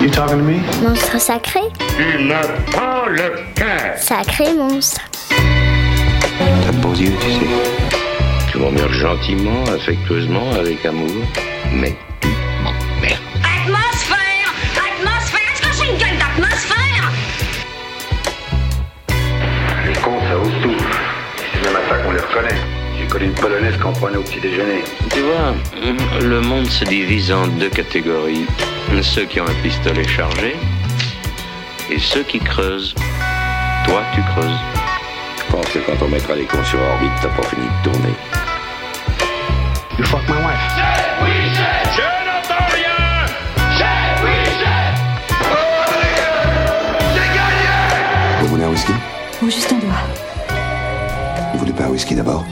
You talking to me? Monstre sacré Tu n'as pas le cœur. Sacré monstre. T'as de beaux yeux, tu sais. Tu m'emmerdes gentiment, affectueusement, avec amour, mais tu m'emmerdes. Atmosphère Atmosphère Est-ce que j'ai une gueule d'atmosphère? Les cons, ça ose tout. C'est même à ça qu'on les reconnaît. J'ai connu une polonaise qu'on prenait au petit déjeuner. Tu vois, le monde se divise en deux catégories. Ceux qui ont un pistolet chargé et ceux qui creusent. Toi, tu creuses. Je pense que quand on mettra les cons sur orbite, t'as pas fini de tourner. You fuck my wife. Vous voulez un whisky? Ou juste un doigt. Vous voulez pas un whisky d'abord?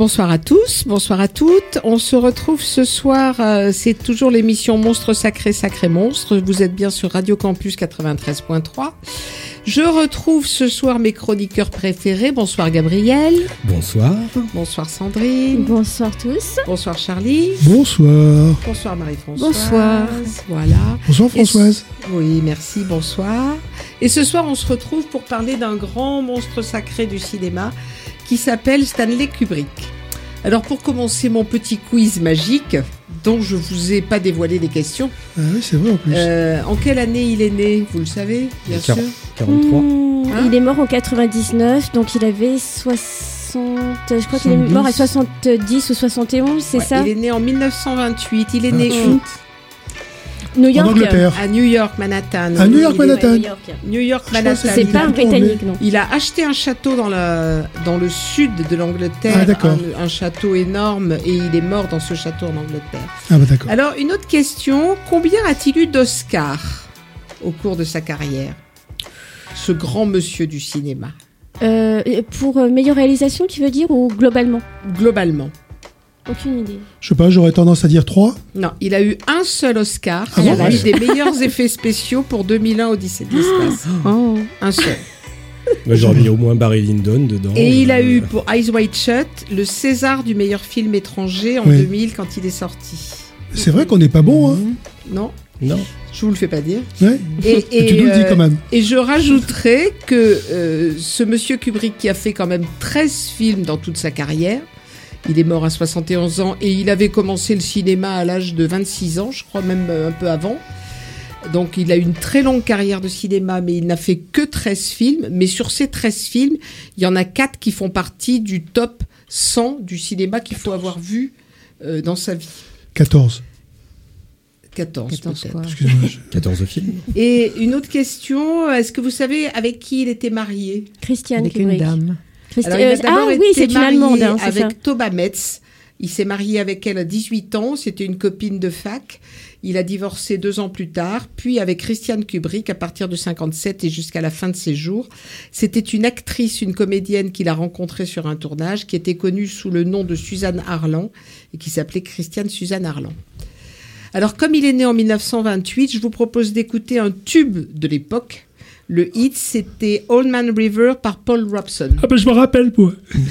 Bonsoir à tous, bonsoir à toutes. On se retrouve ce soir, euh, c'est toujours l'émission Monstre Sacré, Sacré Monstre. Vous êtes bien sur Radio Campus 93.3. Je retrouve ce soir mes chroniqueurs préférés. Bonsoir Gabriel, Bonsoir. bonsoir Sandrine, Bonsoir tous. bonsoir Charlie, Bonsoir. bonsoir Marie-Françoise. Bonsoir. Voilà. Bonsoir ce- Françoise. Oui, merci, bonsoir. Et ce soir, on se retrouve pour parler d'un grand monstre sacré du cinéma qui s'appelle Stanley Kubrick. Alors, pour commencer mon petit quiz magique, dont je vous ai pas dévoilé les questions, Ah oui, c'est vrai en plus. euh, en quelle année il est né Vous le savez, bien sûr. 43. Mmh, Hein il est mort en 99, donc il avait 60. Je crois qu'il est 70. mort à 70 ou 71, c'est Ouais, ça Il est né en 1928. Il est né New En York. Angleterre. À New York, Manhattan. À New York, Manhattan. New York. New Manhattan. C'est pas a un britannique, non. Il a acheté un château dans, la, dans le sud de l'Angleterre, Ah, d'accord. un, un château énorme, et il est mort dans ce château en Angleterre. Ah bah d'accord. Alors, une autre question, combien a-t-il eu d'Oscars au cours de sa carrière Ce grand monsieur du cinéma, Euh, pour euh, meilleure réalisation, tu veux dire, ou globalement? Globalement. Aucune idée. Je sais pas, j'aurais tendance à dire 3. Non, il a eu un seul Oscar, Ah bon celui des meilleurs effets spéciaux pour 2001 Odyssée de l'espace. Oh. Un seul. J'aurais mis au moins Barry Lyndon dedans. Et il a Euh, eu pour Eyes Wide Shut le César du meilleur film étranger en Oui. 2000 quand il est sorti. C'est vrai qu'on n'est pas bon, hein Non, Non. je vous le fais pas dire. Ouais. Et, Et tu nous le dis euh, quand même. Et je rajouterai que euh, ce monsieur Kubrick qui a fait quand même 13 films dans toute sa carrière, il est mort à 71 ans et il avait commencé le cinéma à l'âge de 26 ans, je crois même euh, un peu avant. Donc il a une très longue carrière de cinéma, mais il n'a fait que 13 films. Mais sur ces 13 films, il y en a 4 qui font partie du top 100 du cinéma qu'il faut avoir vu euh, dans sa vie. 14. 14, 14 peut-être. quoi. Excusez-moi. je- 14 films. Et une autre question, est-ce que vous savez avec qui il était marié? Christiane Avec une Kubrick. dame. Christi- Alors, il a euh, ah oui, c'est une allemande, hein, avec ça. Toba Metz. Il s'est marié avec elle à 18 ans. C'était une copine de fac. Il a divorcé deux ans plus tard. Puis avec Christiane Kubrick à partir de 57 et jusqu'à la fin de ses jours. C'était une actrice, une comédienne qu'il a rencontrée sur un tournage qui était connue sous le nom de Suzanne Harlan et qui s'appelait Christiane Suzanne Harlan. Alors comme il est né en 1928, je vous propose d'écouter un tube de l'époque. Le hit, c'était Old Man River par Paul Robson. Ah bah je me rappelle, moi.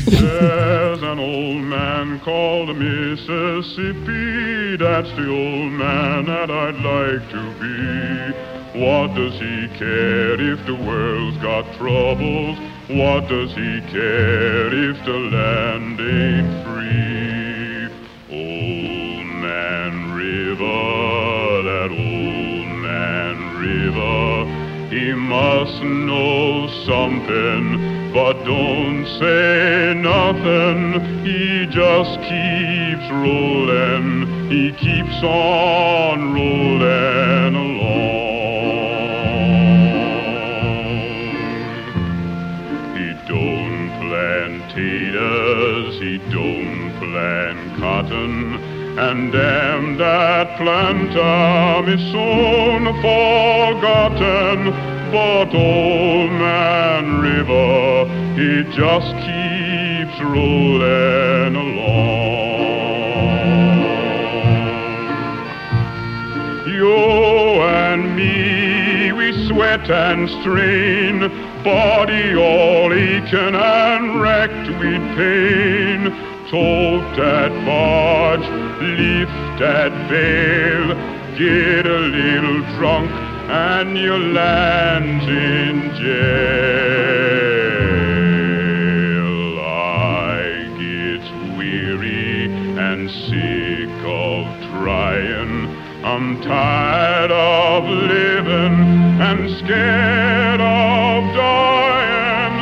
There's an old man called Mississippi. That's the old man that I'd like to be. What does he care if the world's got troubles? What does he care if the land ain't free? He must know something, but don't say nothing. He just keeps rolling. He keeps on rolling along. He don't plant taters, he don't plant cotton. And damn that planter is soon forgotten. But old man River, he just keeps rolling along. You and me, we sweat and strain, body all aching and wrecked with pain. Tote that barge, lifted veil. Get a little drunk and you land in jail. I get weary and sick of trying. I'm tired of living and scared of dying.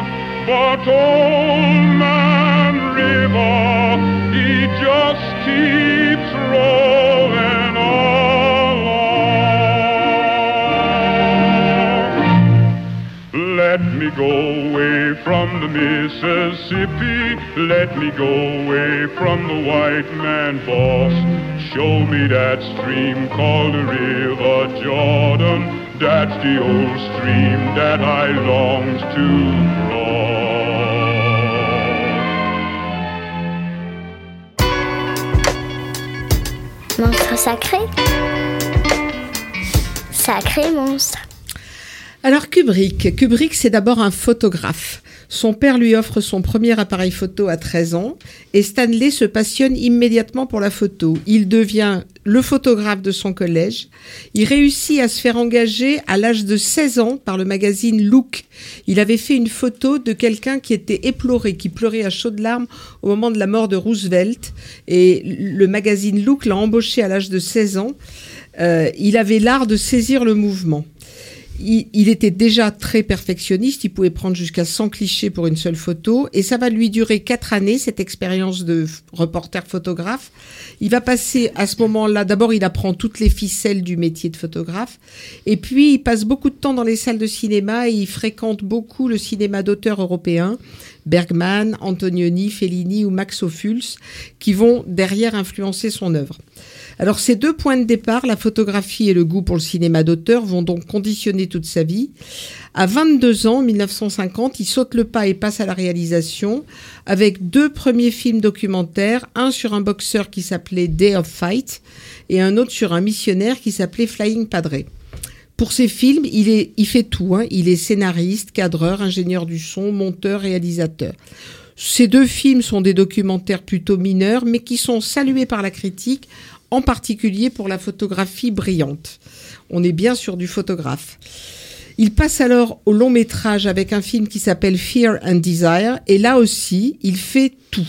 But old Mississippi. Let me go away from the white man boss. Show me that stream called the River Jordan. That's the old stream that I longs to cross. Monstre sacré. Sacré monstre. Alors Kubrick, Kubrick c'est d'abord un photographe. Son père lui offre son premier appareil photo à 13 ans et Stanley se passionne immédiatement pour la photo. Il devient le photographe de son collège. Il réussit à se faire engager à l'âge de 16 ans par le magazine Look. Il avait fait une photo de quelqu'un qui était éploré, qui pleurait à chaudes larmes au moment de la mort de Roosevelt et le magazine Look l'a embauché à l'âge de 16 ans. Euh, il avait l'art de saisir le mouvement il, était déjà très perfectionniste, il pouvait prendre jusqu'à 100 clichés pour une seule photo, et ça va lui durer quatre années, cette expérience de reporter photographe. Il va passer à ce moment-là, d'abord il apprend toutes les ficelles du métier de photographe, et puis il passe beaucoup de temps dans les salles de cinéma, et il fréquente beaucoup le cinéma d'auteurs européens, Bergman, Antonioni, Fellini ou Max Ophuls, qui vont derrière influencer son œuvre. Alors ces deux points de départ, la photographie et le goût pour le cinéma d'auteur, vont donc conditionner toute sa vie. À 22 ans, 1950, il saute le pas et passe à la réalisation avec deux premiers films documentaires, un sur un boxeur qui s'appelait Day of Fight et un autre sur un missionnaire qui s'appelait Flying Padre. Pour ces films, il, est, il fait tout. Hein. Il est scénariste, cadreur, ingénieur du son, monteur, réalisateur. Ces deux films sont des documentaires plutôt mineurs, mais qui sont salués par la critique en particulier pour la photographie brillante. On est bien sûr du photographe. Il passe alors au long métrage avec un film qui s'appelle Fear and Desire, et là aussi, il fait tout.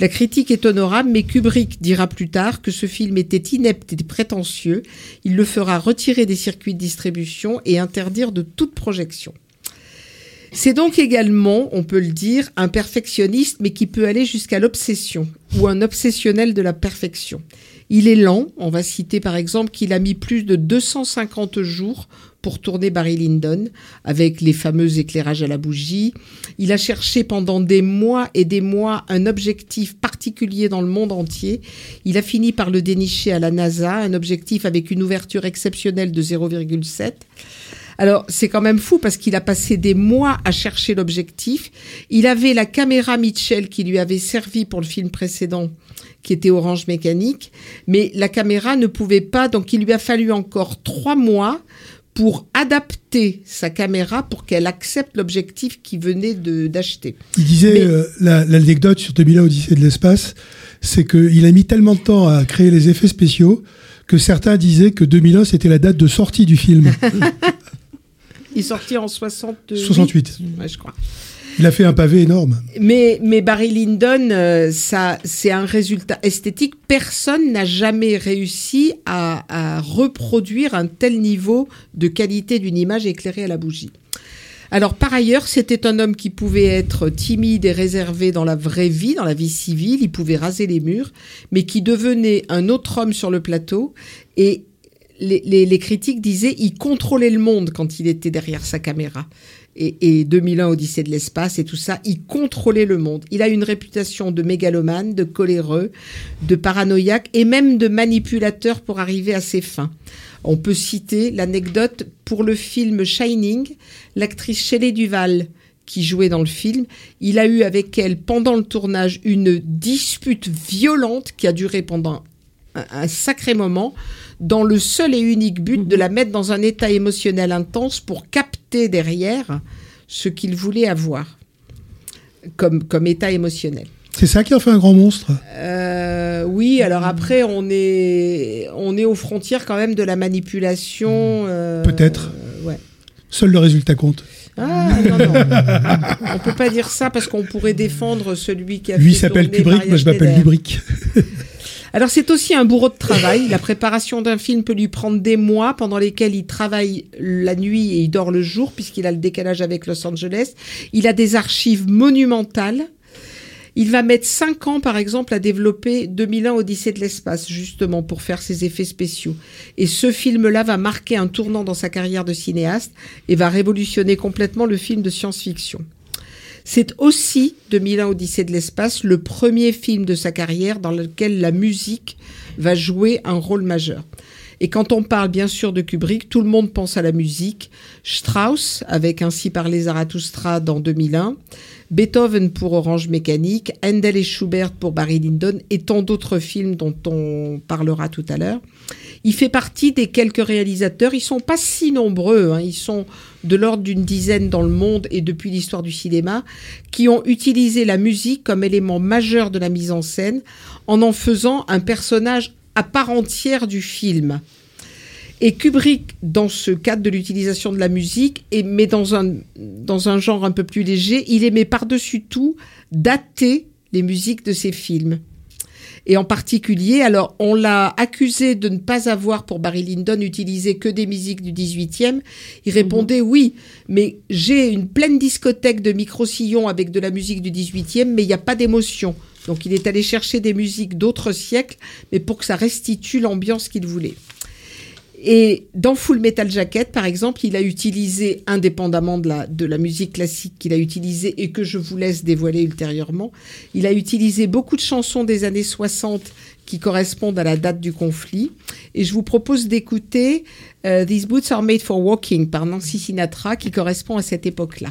La critique est honorable, mais Kubrick dira plus tard que ce film était inepte et prétentieux. Il le fera retirer des circuits de distribution et interdire de toute projection. C'est donc également, on peut le dire, un perfectionniste, mais qui peut aller jusqu'à l'obsession, ou un obsessionnel de la perfection. Il est lent, on va citer par exemple qu'il a mis plus de 250 jours pour tourner Barry Lyndon avec les fameux éclairages à la bougie. Il a cherché pendant des mois et des mois un objectif particulier dans le monde entier. Il a fini par le dénicher à la NASA, un objectif avec une ouverture exceptionnelle de 0,7. Alors, c'est quand même fou parce qu'il a passé des mois à chercher l'objectif. Il avait la caméra Mitchell qui lui avait servi pour le film précédent, qui était Orange Mécanique, mais la caméra ne pouvait pas, donc il lui a fallu encore trois mois pour adapter sa caméra pour qu'elle accepte l'objectif qu'il venait d'acheter. Il disait, Mais- euh, la- l'anecdote sur 2001 Odyssée de l'espace, c'est qu'il a mis tellement de temps à créer les effets spéciaux que certains disaient que 2001 c'était la date de sortie du film. Il est sorti en 68. 68. Ouais, je crois. Il a fait un pavé énorme. Mais, mais Barry Lyndon, euh, ça, c'est un résultat esthétique. Personne n'a jamais réussi à, à reproduire un tel niveau de qualité d'une image éclairée à la bougie. Alors par ailleurs, c'était un homme qui pouvait être timide et réservé dans la vraie vie, dans la vie civile, il pouvait raser les murs, mais qui devenait un autre homme sur le plateau et les, critiques disaient il contrôlait le monde quand il était derrière sa caméra. Et, et 2001 Odyssée de l'espace et tout ça, il contrôlait le monde. Il a une réputation de mégalomane, de coléreux, de paranoïaque et même de manipulateur pour arriver à ses fins. On peut citer l'anecdote pour le film Shining, l'actrice Shelley Duval qui jouait dans le film, il a eu avec elle pendant le tournage une dispute violente qui a duré pendant un sacré moment, dans le seul et unique but de la mettre dans un état émotionnel intense pour capter derrière ce qu'il voulait avoir comme, comme état émotionnel. C'est ça qui en fait un grand monstre? Euh, oui, alors après, on est, on est aux frontières quand même de la manipulation. euh, Peut-être. euh, ouais. Seul le résultat compte. Ah, non, non. on peut pas dire ça parce qu'on pourrait défendre celui qui a Lui fait s'appelle Kubrick, Maria moi je m'appelle Schneider. Alors c'est aussi un bourreau de travail. La préparation d'un film peut lui prendre des mois pendant lesquels il travaille la nuit et il dort le jour puisqu'il a le décalage avec Los Angeles. Il a des archives monumentales. Il va mettre cinq ans, par exemple, à développer 2001 Odyssée de l'espace, justement, pour faire ses effets spéciaux. Et ce film-là va marquer un tournant dans sa carrière de cinéaste et va révolutionner complètement le film de science-fiction. C'est aussi 2001 Odyssée de l'espace, le premier film de sa carrière dans lequel la musique va jouer un rôle majeur. Et quand on parle bien sûr de Kubrick, tout le monde pense à la musique. Strauss avec Ainsi parlait Zarathustra dans 2001, Beethoven pour Orange Mécanique, Handel et Schubert pour Barry Lyndon et tant d'autres films dont on parlera tout à l'heure. Il fait partie des quelques réalisateurs, ils sont pas si nombreux, hein, ils sont de l'ordre d'une dizaine dans le monde et depuis l'histoire du cinéma, qui ont utilisé la musique comme élément majeur de la mise en scène en en faisant un personnage à part entière du film. Et Kubrick, dans ce cadre de l'utilisation de la musique, et, mais dans un, dans un genre un peu plus léger, il aimait par-dessus tout dater les musiques de ses films. Et en particulier, alors on l'a accusé de ne pas avoir pour Barry Lyndon utilisé que des musiques du 18e. Il répondait oui, mais j'ai une pleine discothèque de micro-sillons avec de la musique du 18e, mais il n'y a pas d'émotion. Donc il est allé chercher des musiques d'autres siècles, mais pour que ça restitue l'ambiance qu'il voulait. Et dans Full Metal Jacket, par exemple, il a utilisé, indépendamment de la, de la musique classique qu'il a utilisée et que je vous laisse dévoiler ultérieurement, il a utilisé beaucoup de chansons des années 60 qui correspondent à la date du conflit. Et je vous propose d'écouter euh, These Boots Are Made for Walking par Nancy Sinatra qui correspond à cette époque-là.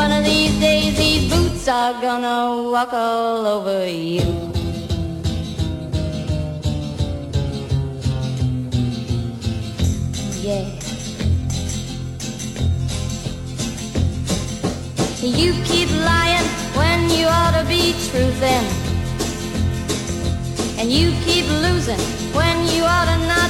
One of these days these boots are gonna walk all over you. Yeah. You keep lying when you ought to be truthing. And you keep losing when you ought to not.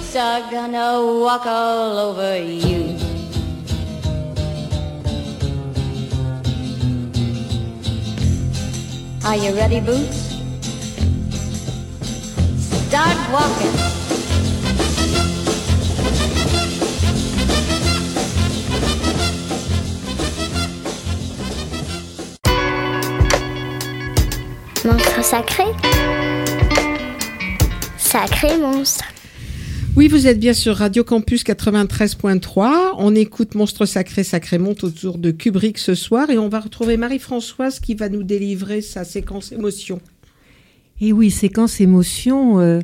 are gonna walk all over you. Are you ready, Boots? Start walking. Monstre sacré. Sacré monstre. Oui, vous êtes bien sur Radio Campus 93.3. On écoute Monstre Sacré, Sacré Monte autour de Kubrick ce soir et on va retrouver Marie-Françoise qui va nous délivrer sa séquence émotion. Et oui, séquence émotion. euh,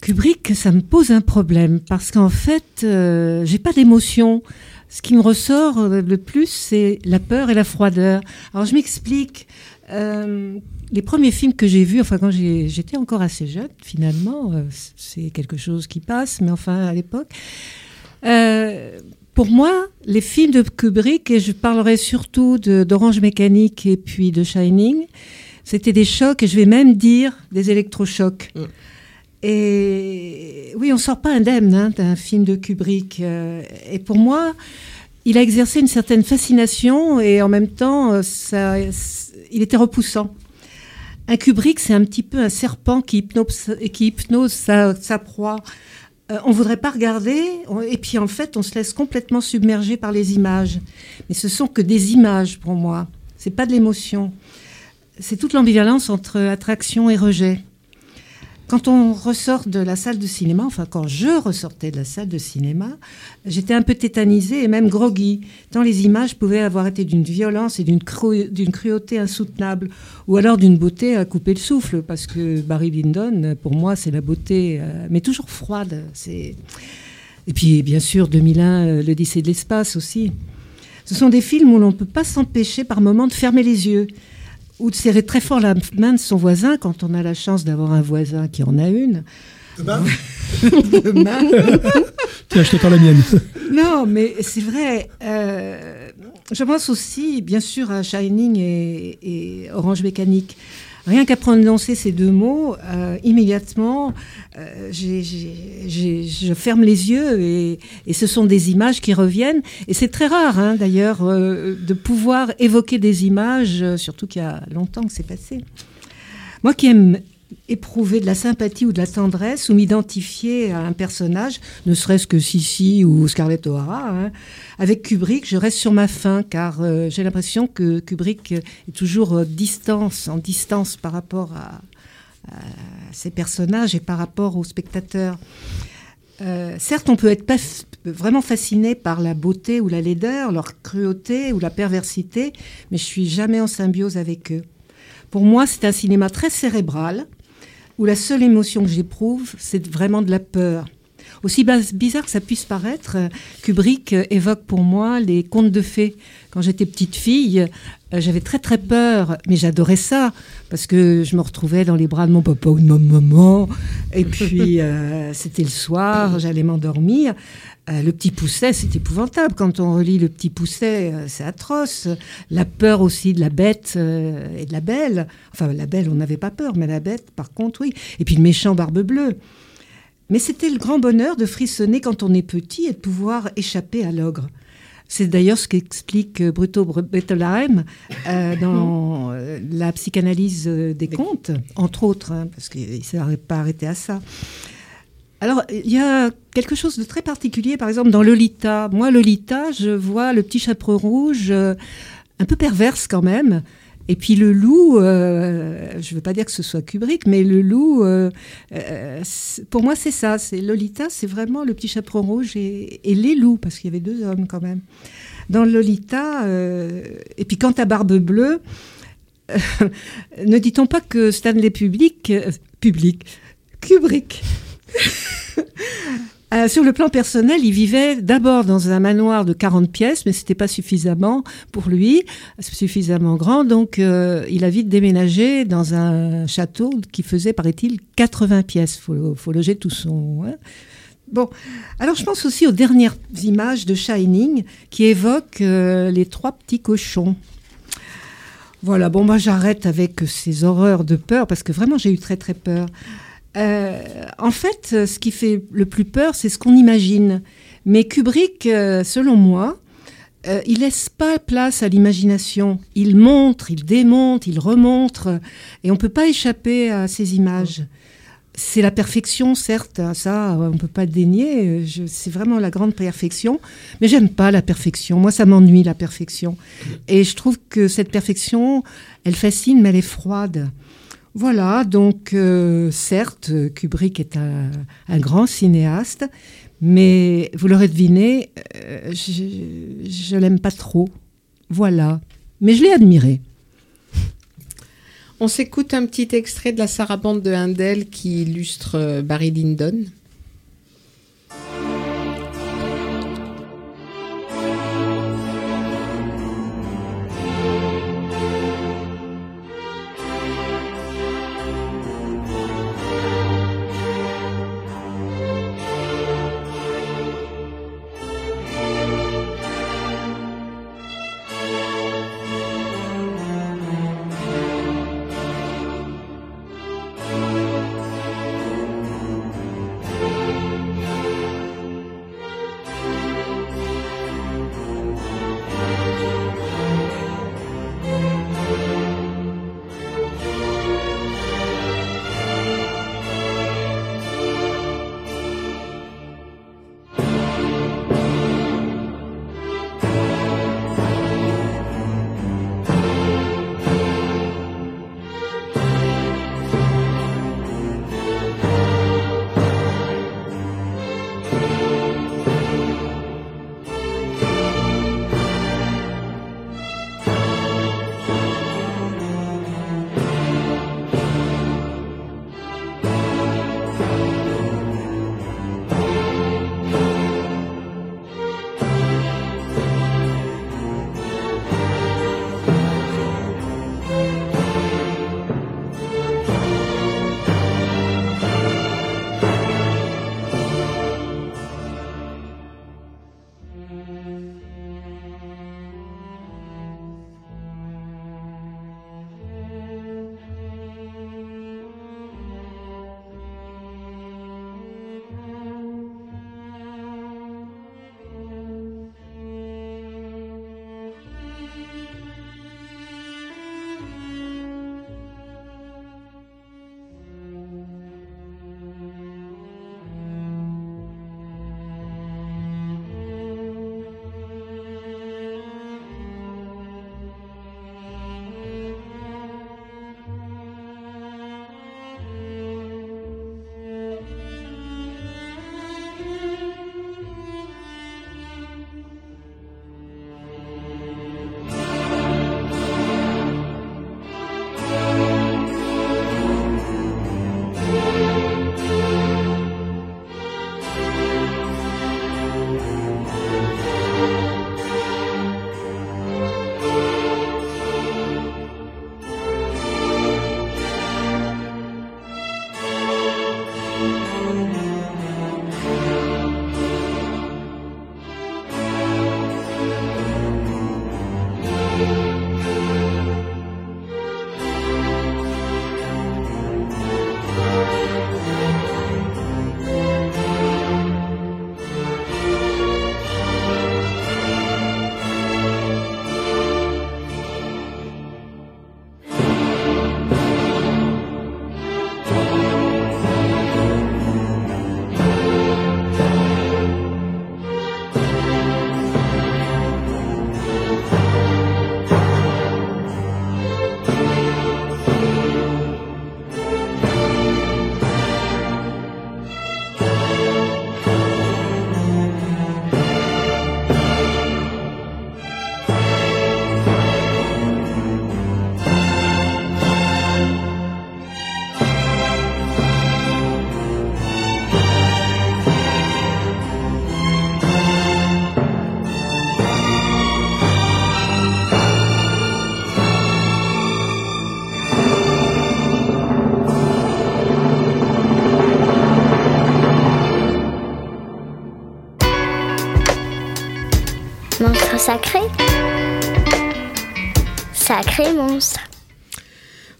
Kubrick, ça me pose un problème parce qu'en fait, euh, j'ai pas d'émotion. Ce qui me ressort euh, le plus, c'est la peur et la froideur. Alors je m'explique. Euh, les premiers films que j'ai vus, enfin quand j'étais encore assez jeune, finalement, euh, c'est quelque chose qui passe, mais enfin à l'époque. euh, pour moi, les films de Kubrick, et je parlerai surtout d'Orange Mécanique et puis de Shining, c'était des chocs, et je vais même dire des électrochocs. Et oui, on sort pas indemne hein, d'un film de Kubrick. euh, et pour moi, il a exercé une certaine fascination et en même temps, ça, il était repoussant. Un Kubrick, c'est un petit peu un serpent qui hypnose, qui sa, proie. Euh, on voudrait pas regarder, on- et puis en fait, on se laisse complètement submerger par les images. Mais ce sont que des images pour moi. C'est pas de l'émotion. C'est toute l'ambivalence entre attraction et rejet. Quand on ressort de la salle de cinéma, enfin quand je ressortais de la salle de cinéma, j'étais un peu tétanisée et même groggy, tant les images pouvaient avoir été d'une violence et d'une cru- d'une cruauté insoutenable, ou alors d'une beauté à couper le souffle, parce que Barry Lyndon, pour moi, c'est la beauté, euh, mais toujours froide. Et puis bien sûr 2001, euh, l'Odyssée de l'espace aussi. Ce sont des films où l'on ne peut pas s'empêcher par moments de fermer les yeux ou de serrer très fort la main de son voisin quand on a la chance d'avoir un voisin qui en a une. Demain Demain. Tiens, je te la mienne. Non, mais c'est vrai. euh, je pense aussi, bien sûr, à Shining et, et Orange Mécanique. Rien qu'à prononcer ces deux mots, euh, immédiatement, euh, j'ai- j'ai- je ferme les yeux et, et ce sont des images qui reviennent. Et c'est très rare, hein, d'ailleurs, euh, de pouvoir évoquer des images, euh, surtout qu'il y a longtemps que c'est passé. Moi qui aime éprouver de la sympathie ou de la tendresse ou m'identifier à un personnage, ne serait-ce que Sissi ou Scarlett O'Hara, hein, avec Kubrick, je reste sur ma faim car euh, j'ai l'impression que Kubrick est toujours euh, distance, en distance par rapport à, à ses personnages et par rapport aux spectateurs. Euh, certes, on peut être pas vraiment fasciné par la beauté ou la laideur, leur cruauté ou la perversité, mais je suis jamais en symbiose avec eux. Pour moi, c'est un cinéma très cérébral, où la seule émotion que j'éprouve, c'est vraiment de la peur. Aussi bizarre que ça puisse paraître, euh, Kubrick euh, évoque pour moi les contes de fées. Quand j'étais petite fille, euh, j'avais très très peur, mais j'adorais ça, parce que je me retrouvais dans les bras de mon papa ou de ma maman, et puis c'était le soir, j'allais m'endormir. Euh, le petit pousset, c'est épouvantable. Quand on relit le petit pousset, euh, c'est atroce. La peur aussi de la bête euh, et de la belle. Enfin, la belle, on n'avait pas peur, mais la bête, par contre, oui. Et puis le méchant barbe bleue. Mais c'était le grand bonheur de frissonner quand on est petit et de pouvoir échapper à l'ogre. C'est d'ailleurs ce qu'explique Bruto Br- Bettelheim dans la psychanalyse des contes, entre autres, hein, parce qu'il ne s'est pas arrêté à ça. Alors, il y a quelque chose de très particulier, par exemple, dans Lolita. Moi, Lolita, je vois le petit chaperon rouge, euh, un peu perverse quand même. Et puis le loup, euh, je ne veux pas dire que ce soit Kubrick, mais le loup, euh, pour moi, c'est ça. C'est Lolita, c'est vraiment le petit chaperon rouge et, et les loups, parce qu'il y avait deux hommes quand même. Dans Lolita, et puis quant à Barbe Bleue, ne dit-on pas que Stanley Public, public, Kubrick, euh, sur le plan personnel, il vivait d'abord dans un manoir de 40 pièces, mais c'était pas suffisamment pour lui, suffisamment grand. Donc, euh, il a vite déménagé dans un château qui faisait, paraît-il, 80 pièces. Faut, faut loger tout son. hein. Bon, alors je pense aussi aux dernières images de Shining qui évoquent euh, les trois petits cochons. Voilà, bon, moi j'arrête avec ces horreurs de peur parce que vraiment j'ai eu très très peur. Euh, en fait, euh, ce qui fait le plus peur, c'est ce qu'on imagine. Mais Kubrick, euh, selon moi, euh, il laisse pas place à l'imagination. Il montre, il démonte, il remontre, et on peut pas échapper à ces images. C'est la perfection, certes, ça, on peut pas dénier. C'est vraiment la grande perfection, mais j'aime pas la perfection. Moi, ça m'ennuie la perfection, et je trouve que cette perfection, elle fascine, mais elle est froide. Voilà, donc euh, certes, Kubrick est un, grand cinéaste, mais vous l'aurez deviné, euh, je ne l'aime pas trop. Voilà, mais je l'ai admiré. On s'écoute un petit extrait de la sarabande de Handel qui illustre euh, Barry Lyndon.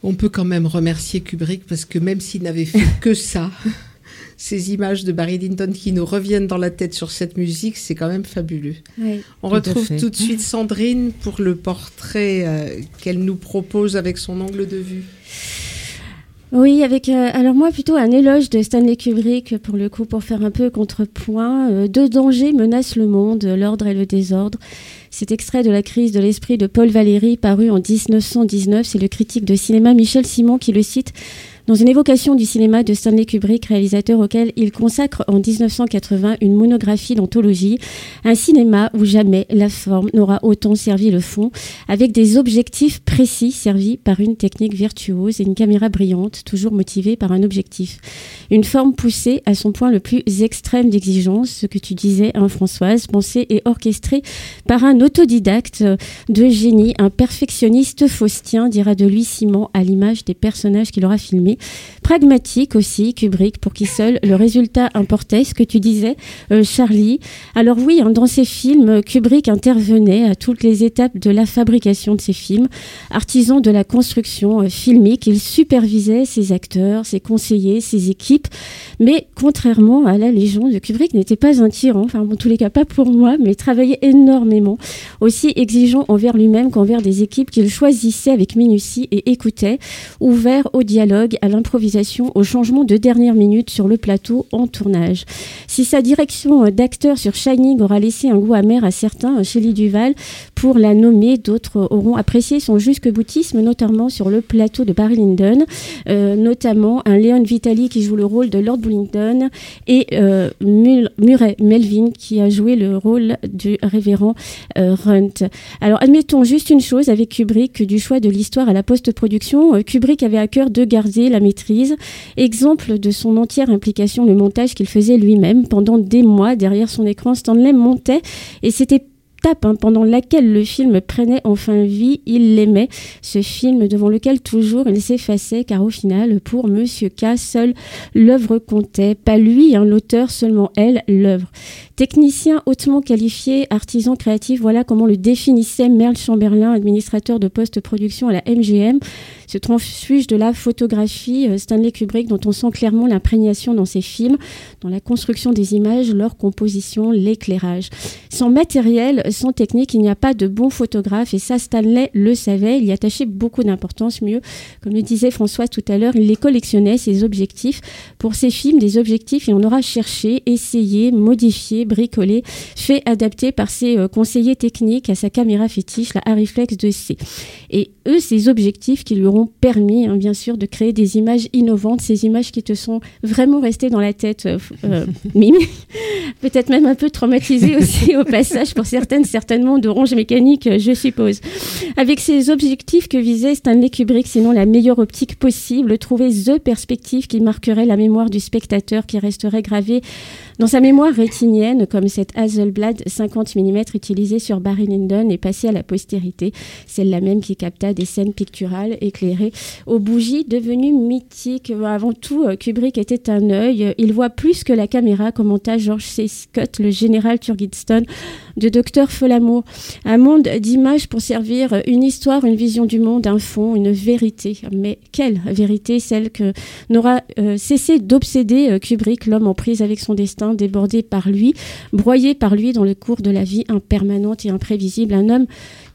On peut quand même remercier Kubrick parce que même s'il n'avait fait que ça, ces images de Barry Lyndon qui nous reviennent dans la tête sur cette musique, c'est quand même fabuleux. Oui. On retrouve tout de suite Sandrine pour le portrait euh, qu'elle nous propose avec son angle de vue. Oui, avec euh, alors moi plutôt un éloge de Stanley Kubrick pour le coup pour faire un peu contrepoint. Euh, deux dangers menacent le monde, l'ordre et le désordre. Cet extrait de la crise de l'esprit de Paul Valéry paru en 1919, c'est le critique de cinéma Michel Simon qui le cite. Dans une évocation du cinéma de Stanley Kubrick, réalisateur auquel il consacre en 1980 une monographie d'anthologie, un cinéma où jamais la forme n'aura autant servi le fond, avec des objectifs précis servis par une technique virtuose et une caméra brillante, toujours motivée par un objectif. Une forme poussée à son point le plus extrême d'exigence, ce que tu disais, hein, Françoise, pensée et orchestrée par un autodidacte de génie, un perfectionniste faustien, dira de lui Simon, à l'image des personnages qu'il aura filmés. Pragmatique aussi, Kubrick, pour qui seul le résultat importait, ce que tu disais, euh, Charlie. Alors oui, hein, dans ses films, Kubrick intervenait à toutes les étapes de la fabrication de ses films. Artisan de la construction euh, filmique, il supervisait ses acteurs, ses conseillers, ses équipes. Mais contrairement à la légende, Kubrick n'était pas un tyran, enfin en tous les cas pas pour moi, mais travaillait énormément, aussi exigeant envers lui-même qu'envers des équipes qu'il choisissait avec minutie et écoutait, ouvert au dialogue, à l'improvisation, au changement de dernière minute sur le plateau en tournage. Si sa direction d'acteur sur Shining aura laissé un goût amer à certains, Shelley Duval, pour la nommer, d'autres auront apprécié son jusque-boutisme, notamment sur le plateau de Barry Lyndon, euh, notamment un Léon Vitali qui joue le rôle de Lord Bullingdon et euh, Murray Melvin qui a joué le rôle du révérend euh, Runt. Alors admettons juste une chose avec Kubrick, du choix de l'histoire à la post-production, euh, Kubrick avait à cœur de garder la maîtrise, exemple de son entière implication, le montage qu'il faisait lui-même pendant des mois derrière son écran. Stanley montait et c'était Hein, pendant laquelle le film prenait enfin vie, il l'aimait. Ce film devant lequel toujours il s'effaçait, car au final, pour Monsieur K, seule l'œuvre comptait. Pas lui, hein, l'auteur, seulement elle, l'œuvre. Technicien hautement qualifié, artisan créatif, voilà comment le définissait Merle Chamberlain, administrateur de post-production à la MGM ce transfuge de la photographie euh, Stanley Kubrick dont on sent clairement l'imprégnation dans ses films, dans la construction des images, leur composition, l'éclairage. Sans matériel, sans technique, il n'y a pas de bon photographe et ça Stanley le savait, il y attachait beaucoup d'importance, mieux, comme le disait François tout à l'heure, il les collectionnait, ses objectifs. Pour ses films, des objectifs, il en aura cherché, essayé, modifié, bricolé, fait adapter par ses euh, conseillers techniques à sa caméra fétiche, la Ariflex 2C. Et eux, ces objectifs qui lui ont permis, hein, bien sûr, de créer des images innovantes, ces images qui te sont vraiment restées dans la tête, euh, euh Mimi. Peut-être même un peu traumatisées aussi au passage pour certaines, certainement d'orange mécanique, je suppose. Avec ces objectifs que visait Stanley Kubrick, sinon la meilleure optique possible, trouver the perspective qui marquerait la mémoire du spectateur, qui resterait gravée dans sa mémoire rétinienne, comme cette Hasselblad 50 mm utilisée sur Barry Lyndon et passée à la postérité, celle-là même qui capta des scènes picturales éclairées aux bougies devenues mythiques. Avant tout, euh, Kubrick était un œil. Il voit plus que la caméra, commenta George C. Scott, le général Turgidstone de Docteur Folamour. Un monde d'images pour servir une histoire, une vision du monde, un fond, une vérité. Mais quelle vérité Celle que n'aura euh, cessé d'obséder euh, Kubrick, l'homme en prise avec son destin, débordé par lui, broyé par lui dans le cours de la vie impermanente et imprévisible. Un homme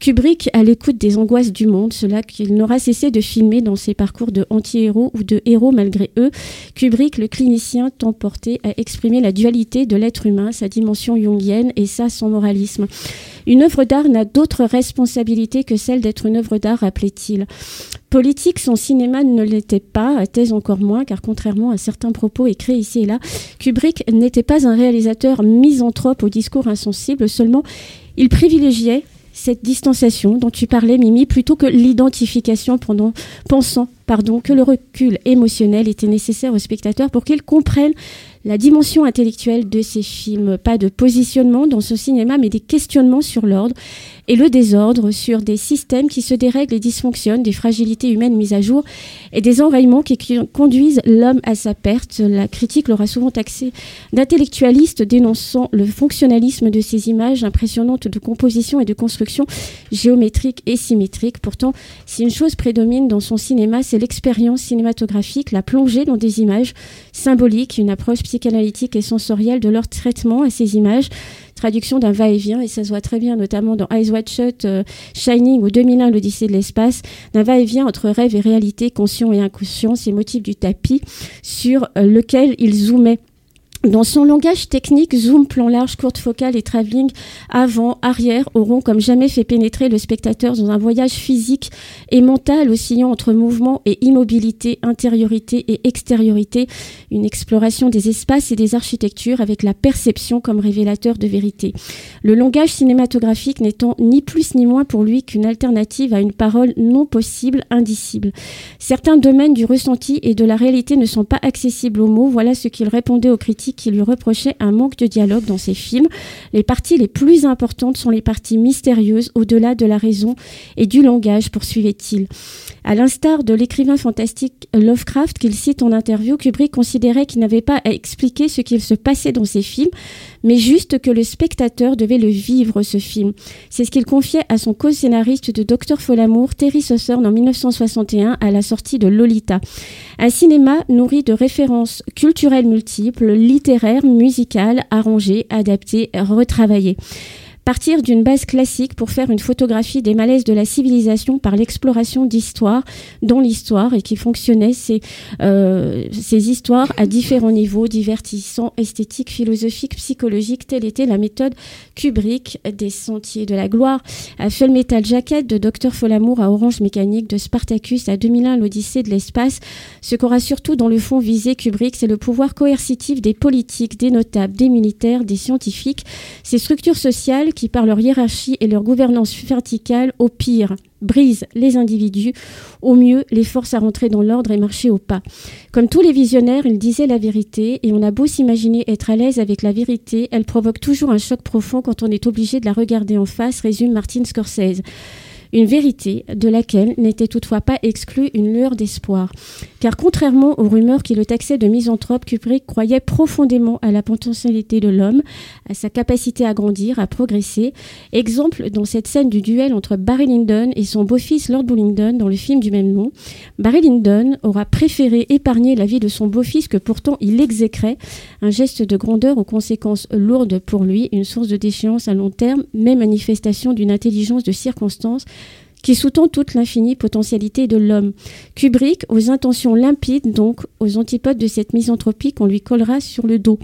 Kubrick à l'écoute des angoisses du monde, cela qu'il n'aura cessé de filmer dans ses parcours de anti-héros ou de héros malgré eux. Kubrick, le clinicien, tant porté à exprimer la dualité de l'être humain, sa dimension jungienne et ça, son morale une œuvre d'art n'a d'autre responsabilité que celle d'être une œuvre d'art, rappelait-il. Politique, son cinéma ne l'était pas, thèse encore moins, car contrairement à certains propos écrits ici et là, Kubrick n'était pas un réalisateur misanthrope au discours insensible, seulement il privilégiait cette distanciation dont tu parlais, Mimi, plutôt que l'identification pensant que le recul émotionnel était nécessaire au spectateur pour qu'il comprenne la dimension intellectuelle de ces films. Pas de positionnement dans ce cinéma, mais des questionnements sur l'ordre et le désordre, sur des systèmes qui se dérèglent et dysfonctionnent, des fragilités humaines mises à jour et des enrayements qui conduisent l'homme à sa perte. La critique l'aura souvent taxé d'intellectualiste dénonçant le fonctionnalisme de ces images impressionnantes de composition et de construction géométrique et symétrique. Pourtant, si une chose prédomine dans son cinéma, c'est l'expérience cinématographique, la plongée dans des images symboliques, une approche psychanalytique et sensorielle de leur traitement à ces images, traduction d'un va-et-vient, et ça se voit très bien, notamment dans Eyes Wide Shut, euh, Shining ou 2001, l'Odyssée de l'espace, d'un va-et-vient entre rêve et réalité, conscient et inconscient, ces motifs du tapis sur euh, lequel il zoomait Dans son langage technique, zoom, plan large, courte focale et travelling avant, arrière auront comme jamais fait pénétrer le spectateur dans un voyage physique et mental oscillant entre mouvement et immobilité, intériorité et extériorité, une exploration des espaces et des architectures avec la perception comme révélateur de vérité. Le langage cinématographique n'étant ni plus ni moins pour lui qu'une alternative à une parole non possible, indicible. Certains domaines du ressenti et de la réalité ne sont pas accessibles aux mots, voilà ce qu'il répondait aux critiques qui lui reprochait un manque de dialogue dans ses films. Les parties les plus importantes sont les parties mystérieuses au-delà de la raison et du langage, poursuivait-il. À l'instar de l'écrivain fantastique Lovecraft qu'il cite en interview, Kubrick considérait qu'il n'avait pas à expliquer ce qu'il se passait dans ses films, mais juste que le spectateur devait le vivre, ce film. C'est ce qu'il confiait à son co-scénariste de Docteur Folamour, Terry Saussern, en 1961, à la sortie de Lolita. Un cinéma nourri de références culturelles multiples, littéraires, musicales, arrangées, adaptées, retravaillées. Partir d'une base classique pour faire une photographie des malaises de la civilisation par l'exploration d'histoires, dont l'histoire, et qui fonctionnait ces, euh, ces histoires à différents niveaux, divertissants, esthétiques, philosophiques, psychologiques. Telle était la méthode Kubrick des Sentiers de la Gloire, à Full Metal Jacket de Dr. Folamour à Orange Mécanique, de Spartacus à 2001 l'Odyssée de l'espace. Ce qu'aura surtout dans le fond visé Kubrick, c'est le pouvoir coercitif des politiques, des notables, des militaires, des scientifiques, ces structures sociales qui, par leur hiérarchie et leur gouvernance verticale, au pire, brisent les individus, au mieux, les forces à rentrer dans l'ordre et marcher au pas. Comme tous les visionnaires, il disait la vérité, et on a beau s'imaginer être à l'aise avec la vérité, elle provoque toujours un choc profond quand on est obligé de la regarder en face, résume Martin Scorsese une vérité de laquelle n'était toutefois pas exclue une lueur d'espoir. Car contrairement aux rumeurs qui le taxaient de misanthrope, Kubrick croyait profondément à la potentialité de l'homme, à sa capacité à grandir, à progresser. Exemple dans cette scène du duel entre Barry Lyndon et son beau-fils Lord Bullingdon dans le film du même nom. Barry Lyndon aura préféré épargner la vie de son beau-fils que pourtant il exécrait, un geste de grandeur aux conséquences lourdes pour lui, une source de déchéance à long terme, mais manifestation d'une intelligence de circonstance qui sous-tend toute l'infinie potentialité de l'homme. Kubrick, aux intentions limpides, donc aux antipodes de cette misanthropie qu'on lui collera sur le dos.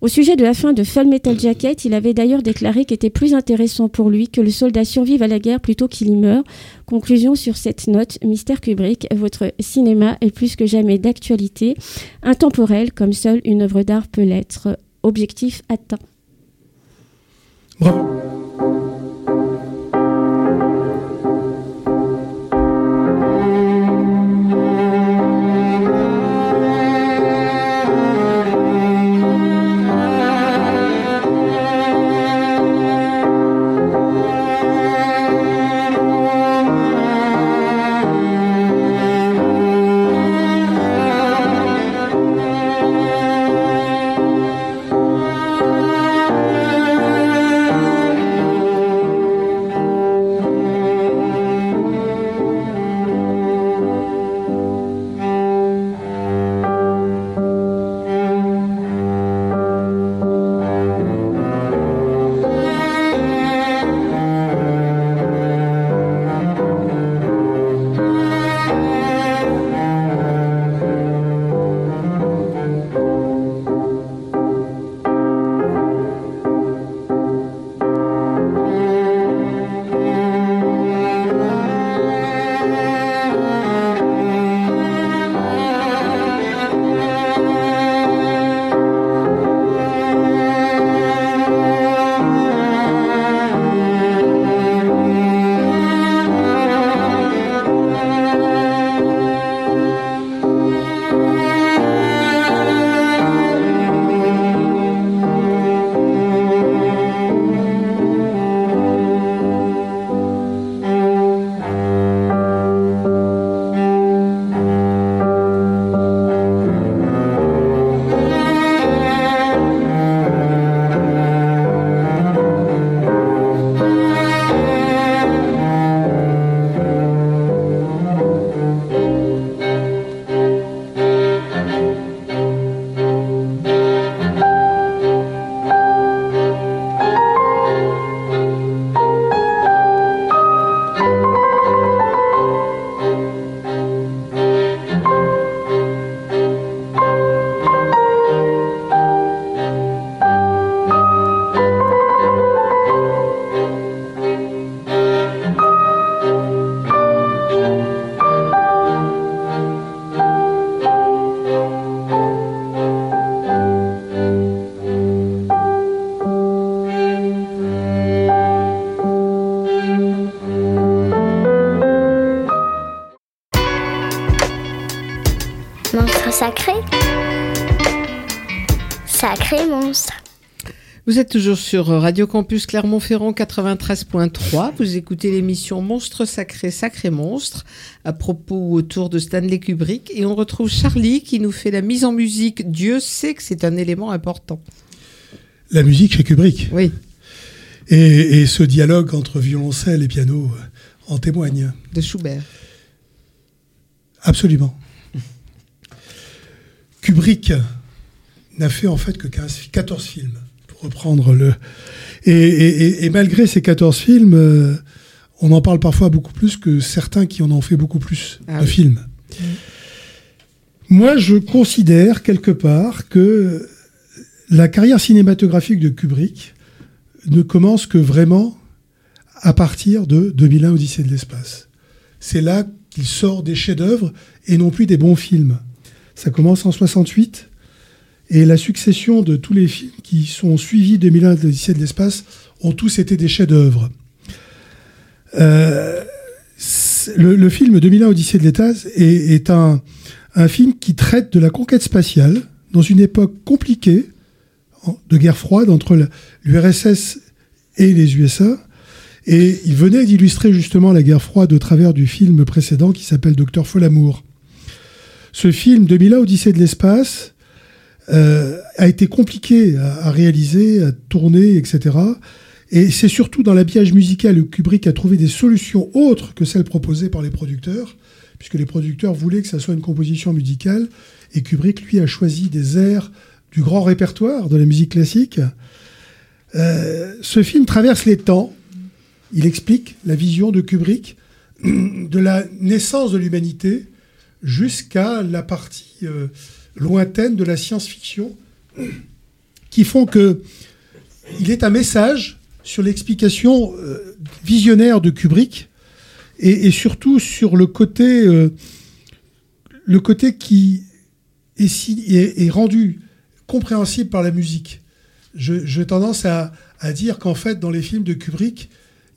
Au sujet de la fin de Full Metal Jacket, il avait d'ailleurs déclaré qu'était plus intéressant pour lui que le soldat survive à la guerre plutôt qu'il y meure. Conclusion sur cette note, Mystère Kubrick, votre cinéma est plus que jamais d'actualité, intemporel comme seule une œuvre d'art peut l'être. Objectif atteint. Vous êtes toujours sur Radio Campus Clermont-Ferrand 93.3. Vous écoutez l'émission Monstre Sacré, Sacré Monstre, à propos autour de Stanley Kubrick. Et on retrouve Charlie qui nous fait la mise en musique. Dieu sait que c'est un élément important. La musique chez Kubrick. Oui. Et, et ce dialogue entre violoncelle et piano euh, en témoigne. De Schubert. Absolument. Kubrick n'a fait en fait que 15 14 films, reprendre le. Et, et- et malgré ces 14 films, euh, on en parle parfois beaucoup plus que certains qui en ont fait beaucoup plus Ah de oui. films. Moi, je considère quelque part que la carrière cinématographique de Kubrick ne commence que vraiment à partir de 2001 Odyssée de l'espace. C'est là qu'il sort des chefs-d'œuvre et non plus des bons films. Ça commence en 68 et la succession de tous les films qui sont suivis 2001 Odyssée de l'espace ont tous été des chefs-d'œuvre. Euh, le, film 2001 Odyssée de l'espace est, un, film qui traite de la conquête spatiale dans une époque compliquée de guerre froide entre l'URSS et les USA. Et il venait d'illustrer justement la guerre froide au travers du film précédent qui s'appelle Docteur Folamour. Ce film 2001 Odyssée de l'espace euh, a été compliqué à, réaliser, à tourner, etc. Et c'est surtout dans l'habillage musical que Kubrick a trouvé des solutions autres que celles proposées par les producteurs, puisque les producteurs voulaient que ça soit une composition musicale, et Kubrick, lui, a choisi des airs du grand répertoire de la musique classique. Euh, ce film traverse les temps. Il explique la vision de Kubrick de la naissance de l'humanité jusqu'à la partie euh, lointaine de la science-fiction qui font que il est un message sur l'explication euh, visionnaire de Kubrick et, surtout sur le côté euh, le côté qui est, rendu compréhensible par la musique. J'ai tendance à, à dire qu'en fait, dans les films de Kubrick,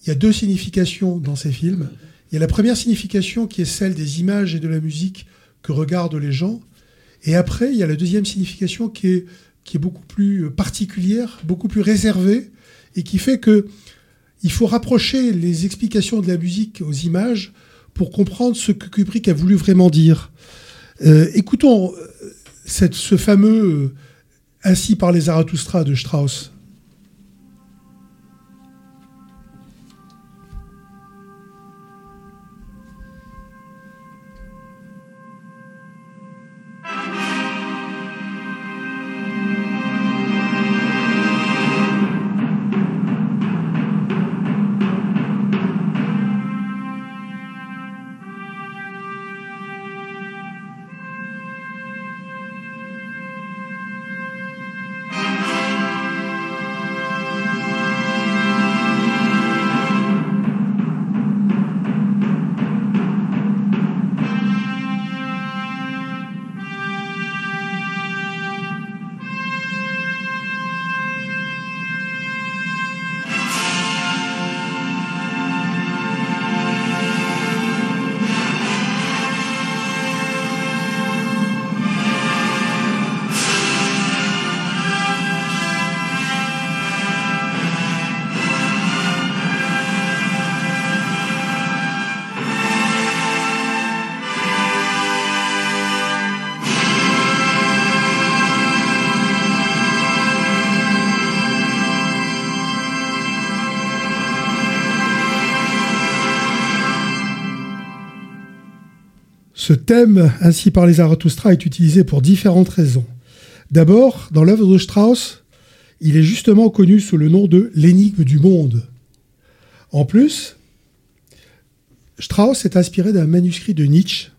il y a deux significations dans ces films. Il y a la première signification qui est celle des images et de la musique que regardent les gens. Et après, il y a la deuxième signification qui est, qui est beaucoup plus particulière, beaucoup plus réservée, et qui fait que il faut rapprocher les explications de la musique aux images pour comprendre ce que Kubrick a voulu vraiment dire. Euh, écoutons euh, ce fameux euh, Ainsi par les Zarathustra de Strauss. Ce thème, ainsi par les Zarathustra, est utilisé pour différentes raisons. D'abord, dans l'œuvre de Strauss, il est justement connu sous le nom de l'énigme du monde. En plus, Strauss est inspiré d'un manuscrit de Nietzsche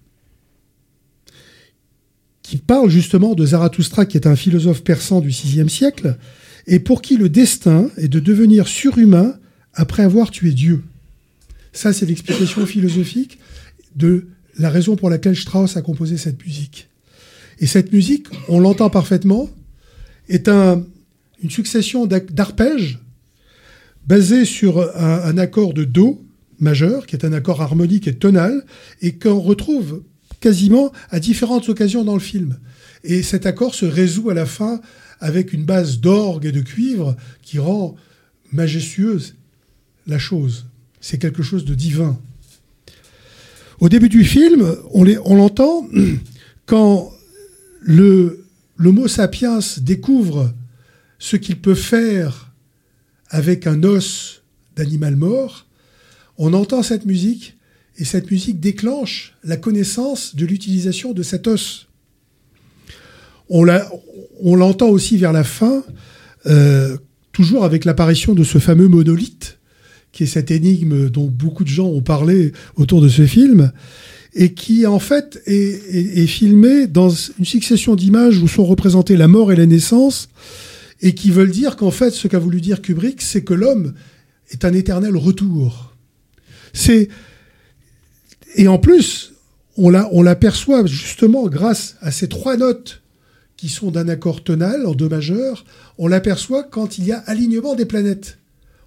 qui parle justement de Zarathustra, qui est un philosophe persan du VIe siècle, et pour qui le destin est de devenir surhumain après avoir tué Dieu. Ça, c'est l'explication philosophique de la raison pour laquelle Strauss a composé cette musique. Et cette musique, on l'entend parfaitement, est un- une succession d'arpèges basés sur un, un accord de Do majeur, qui est un accord harmonique et tonal, et qu'on retrouve quasiment à différentes occasions dans le film. Et cet accord se résout à la fin avec une base d'orgue et de cuivre qui rend majestueuse la chose. C'est quelque chose de divin. Au début du film, on l'entend quand le l'Homo sapiens découvre ce qu'il peut faire avec un os d'animal mort, on entend cette musique et cette musique déclenche la connaissance de l'utilisation de cet os. On l'entend aussi vers la fin, euh, toujours avec l'apparition de ce fameux monolithe, qui est cette énigme dont beaucoup de gens ont parlé autour de ce film, et qui en fait est, est- est filmé dans une succession d'images où sont représentées la mort et la naissance, et qui veulent dire qu'en fait, ce qu'a voulu dire Kubrick, c'est que l'homme est un éternel retour. C'est et en plus, on la- on l'aperçoit justement grâce à ces trois notes qui sont d'un accord tonal en do majeur, on l'aperçoit quand il y a alignement des planètes.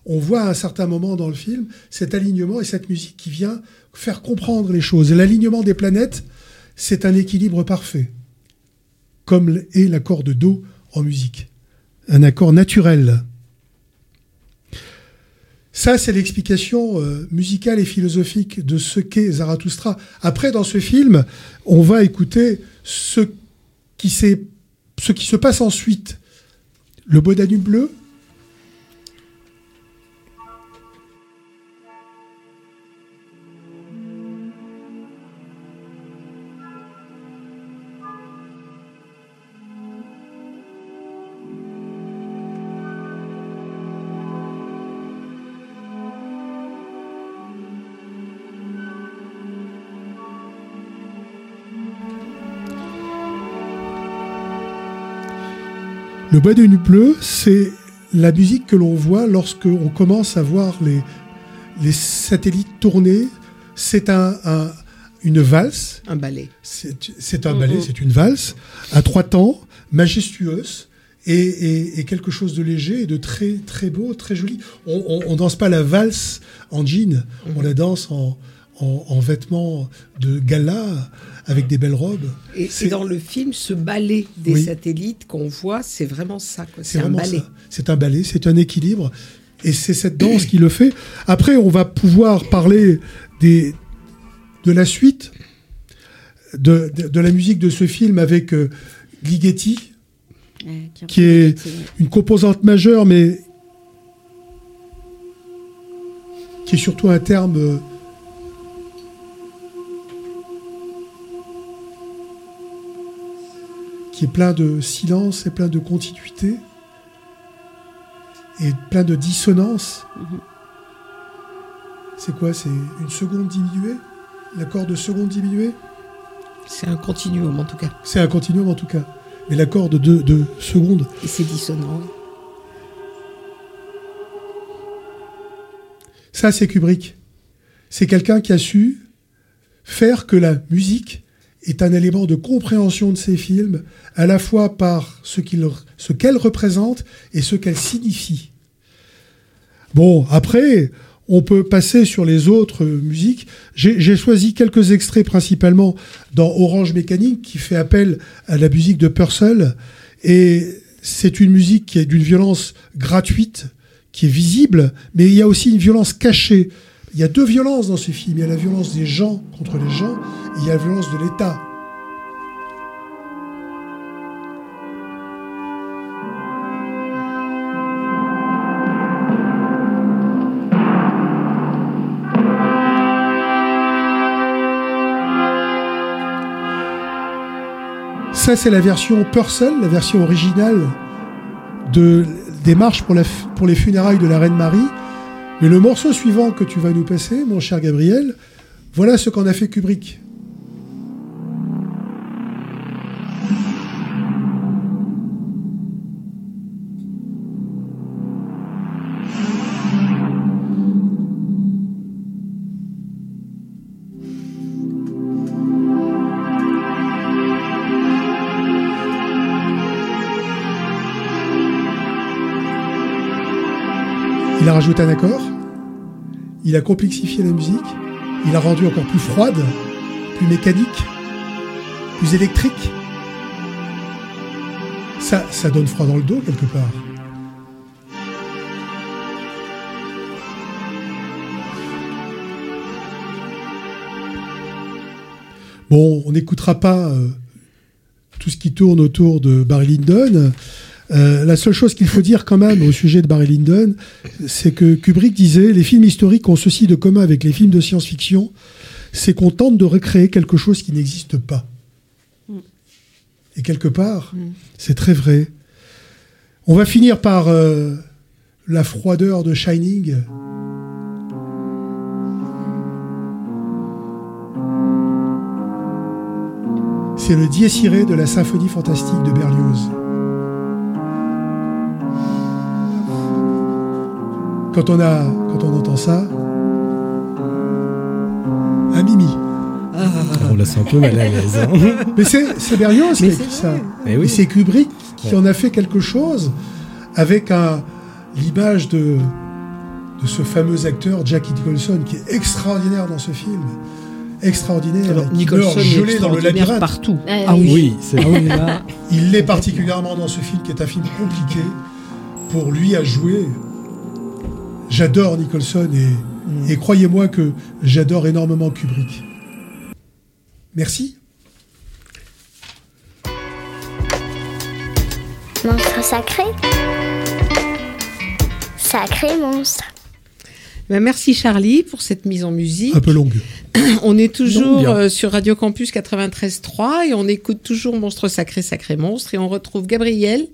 On voit à un certain moment dans le film cet alignement et cette musique qui vient faire comprendre les choses. L'alignement des planètes, c'est un équilibre parfait, comme est l'accord de Do en musique. Un accord naturel. Ça, c'est l'explication euh, musicale et philosophique de ce qu'est Zarathustra. Après, dans ce film, on va écouter ce qui, s'est- ce qui se passe ensuite. Le beau Danube bleu, Le bois de nuit bleu, c'est la musique que l'on voit lorsque on commence à voir les, les satellites tourner. C'est un, un- une valse. Un ballet. C'est un ballet, c'est une valse à trois temps, majestueuse. Et, et- et quelque chose de léger et de très très beau, très joli. On, on, on danse pas la valse en jean, on la danse en, en, en vêtements de gala avec des belles robes. Et, et C'est- dans le film, ce ballet des Oui. satellites qu'on voit, c'est vraiment ça. C'est un ballet. C'est un ballet, c'est un équilibre. Et c'est cette danse qui le fait. Après, on va pouvoir parler des, de la suite, de, de, de la musique de ce film avec euh, Ligeti, Ouais, qui est une composante majeure, mais qui est surtout un terme euh, qui est plein de silence et plein de continuité et plein de dissonance. C'est quoi? C'est une seconde diminuée? L'accord de seconde diminuée? C'est un continuum en tout cas. C'est un continuum en tout cas. Mais l'accord de deux de secondes. Et c'est dissonant. Ça, c'est Kubrick. C'est quelqu'un qui a su faire que la musique est un élément de compréhension de ses films, à la fois par ce qu'il- ce qu'elle représente et ce qu'elle signifie. Bon, après, on peut passer sur les autres musiques. J'ai choisi quelques extraits principalement dans Orange Mécanique, qui fait appel à la musique de Purcell. Et c'est une musique qui est d'une violence gratuite, qui est visible, mais il y a aussi une violence cachée. Il y a deux violences dans ce film. Il y a la violence des gens contre les gens, et il y a la violence de l'État. Ça, c'est la version Purcell, la version originale de, des marches pour, la pour les funérailles de la Reine Marie. Mais le morceau suivant que tu vas nous passer, mon cher Gabriel, voilà ce qu'en a fait Kubrick. Il a rajouté un accord, il a complexifié la musique, il l'a rendu encore plus froide, plus mécanique, plus électrique. Ça, ça donne froid dans le dos quelque part. Bon, on n'écoutera pas euh, tout ce qui tourne autour de Barry Lyndon. Euh, la seule chose qu'il faut dire quand même au sujet de Barry Lyndon, c'est que Kubrick disait les films historiques ont ceci de commun avec les films de science-fiction, c'est qu'on tente de recréer quelque chose qui n'existe pas. Et quelque part, c'est très vrai. On va finir par euh, la froideur de Shining. C'est le dies irae de la symphonie fantastique de Berlioz. Quand on, a, quand on entend ça, un mimi. On la sent un peu mal à l'aise. hein. Mais c'est c'est Berlioz qui a écrit ça. Eh oui. Et c'est Kubrick qui Ouais. en a fait quelque chose avec un- l'image de, de ce fameux acteur Jack Nicholson qui est extraordinaire dans ce film. Extraordinaire. Alors, et Nicholson gelé dans le labyrinthe. partout. Ah oui. Oui, c'est Ah oui. Il l'est particulièrement dans ce film qui est un film compliqué pour lui à jouer. J'adore Nicholson et, et croyez-moi que j'adore énormément Kubrick. Merci. Monstre sacré. Sacré monstre. Ben, merci Charlie pour cette mise en musique. Un peu longue. On est toujours bien. euh, sur Radio Campus 93.3 et on écoute toujours Monstre Sacré, Sacré Monstre. Et on retrouve Gabriel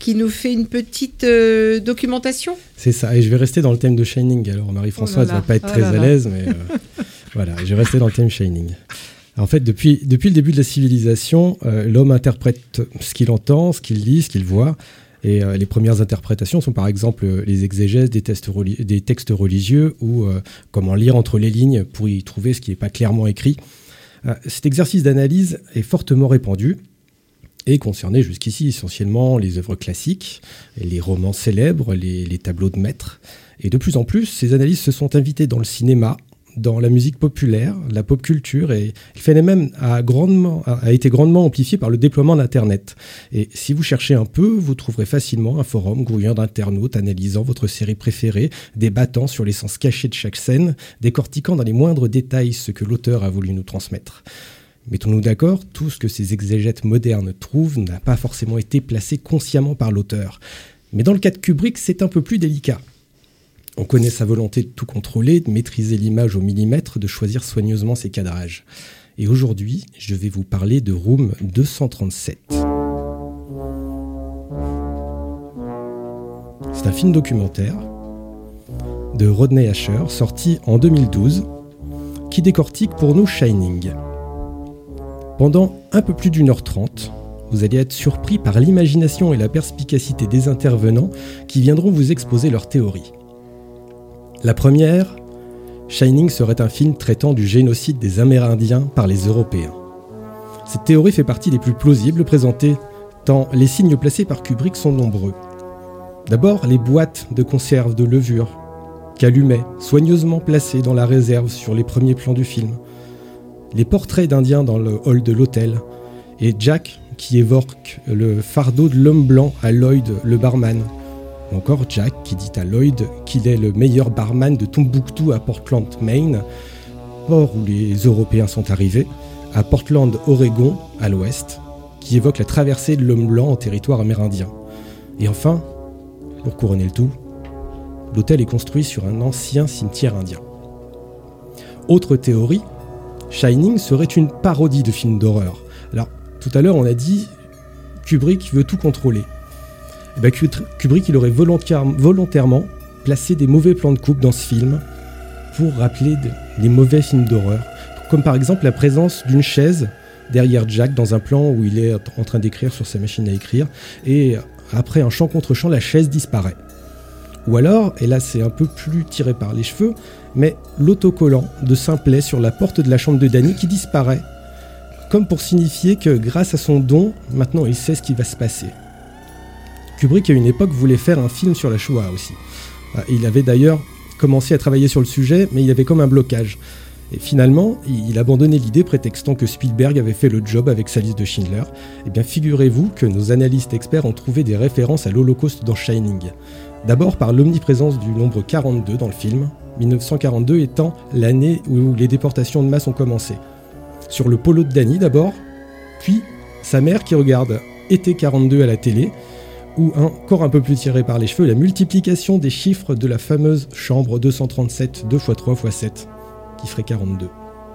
qui nous fait une petite euh, documentation. C'est ça, et je vais rester dans le thème de Shining. Alors Marie-Françoise Oh là va pas être très oh là à l'aise, mais euh, voilà, je vais rester dans le thème Shining. En fait, depuis, depuis le début de la civilisation, euh, l'homme interprète ce qu'il entend, ce qu'il lit, ce qu'il voit. Et euh, les premières interprétations sont par exemple euh, les exégèses des, textes religieux ou euh, comment lire entre les lignes pour y trouver ce qui n'est pas clairement écrit. Cet exercice d'analyse est fortement répandu et concernait jusqu'ici essentiellement les œuvres classiques, les romans célèbres, les, les tableaux de maîtres. Et de plus en plus, ces analyses se sont invitées dans le cinéma, dans la musique populaire, la pop culture, et le phénomène a, a été grandement amplifié par le déploiement d'Internet. Et si vous cherchez un peu, vous trouverez facilement un forum grouillant d'internautes analysant votre série préférée, débattant sur les sens cachés de chaque scène, décortiquant dans les moindres détails ce que l'auteur a voulu nous transmettre. Mettons-nous d'accord, tout ce que ces exégètes modernes trouvent n'a pas forcément été placé consciemment par l'auteur. Mais dans le cas de Kubrick, c'est un peu plus délicat. On connaît sa volonté de tout contrôler, de maîtriser l'image au millimètre, de choisir soigneusement ses cadrages. Et aujourd'hui, je vais vous parler de Room 237. C'est un film documentaire de Rodney Asher, sorti en 2012, qui décortique pour nous Shining. Pendant un peu plus d'une heure trente, vous allez être surpris par l'imagination et la perspicacité des intervenants qui viendront vous exposer leurs théories. La première, Shining serait un film traitant du génocide des Amérindiens par les Européens. Cette théorie fait partie des plus plausibles présentées, tant les signes placés par Kubrick sont nombreux. D'abord, les boîtes de conserve de levure qu'allumait, soigneusement placées dans la réserve sur les premiers plans du film. Les portraits d'Indiens dans le hall de l'hôtel. Et Jack qui évoque le fardeau de l'homme blanc à Lloyd, le barman. Ou encore Jack qui dit à Lloyd qu'il est le meilleur barman de Tombouctou à Portland, Maine, port où les Européens sont arrivés, à Portland, Oregon, à l'ouest, qui évoque la traversée de l'homme blanc en territoire amérindien. Et enfin, pour couronner le tout, l'hôtel est construit sur un ancien cimetière indien. Autre théorie, Shining serait une parodie de film d'horreur. Alors, tout à l'heure, on a dit Kubrick veut tout contrôler. Eh ben, Kubrick, il aurait volontaire- volontairement placé des mauvais plans de coupe dans ce film pour rappeler de- des mauvais films d'horreur. Comme par exemple la présence d'une chaise derrière Jack dans un plan où il est en train d'écrire sur sa machine à écrire. Et après un chant contre chant, la chaise disparaît. Ou alors, et là c'est un peu plus tiré par les cheveux, mais l'autocollant de Simplet sur la porte de la chambre de Danny qui disparaît. Comme pour signifier que grâce à son don, maintenant il sait ce qui va se passer. Kubrick à une époque voulait faire un film sur la Shoah aussi. Ah, Il avait d'ailleurs commencé à travailler sur le sujet, mais il avait comme un blocage. Et finalement, il abandonnait l'idée prétextant que Spielberg avait fait le job avec sa liste de Schindler. Eh bien, figurez-vous que nos analystes experts ont trouvé des références à l'Holocauste dans Shining. D'abord par l'omniprésence du nombre 42 dans le film, 1942 étant l'année où les déportations de masse ont commencé. Sur le polo de Danny d'abord, puis sa mère qui regarde Été 42 à la télé, ou encore un peu plus tiré par les cheveux, la multiplication des chiffres de la fameuse chambre 237 2 x 3 x 7, qui ferait 42.